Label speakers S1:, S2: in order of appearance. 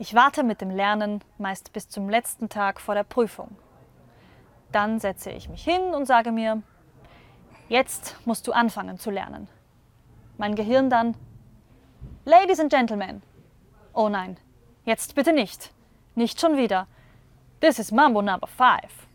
S1: Ich warte mit dem Lernen meist bis zum letzten Tag vor der Prüfung. Dann setze ich mich hin und sage mir, jetzt musst du anfangen zu lernen. Mein Gehirn dann, Ladies and Gentlemen. Oh nein, jetzt bitte nicht. Nicht schon wieder. This is Mambo Number 5.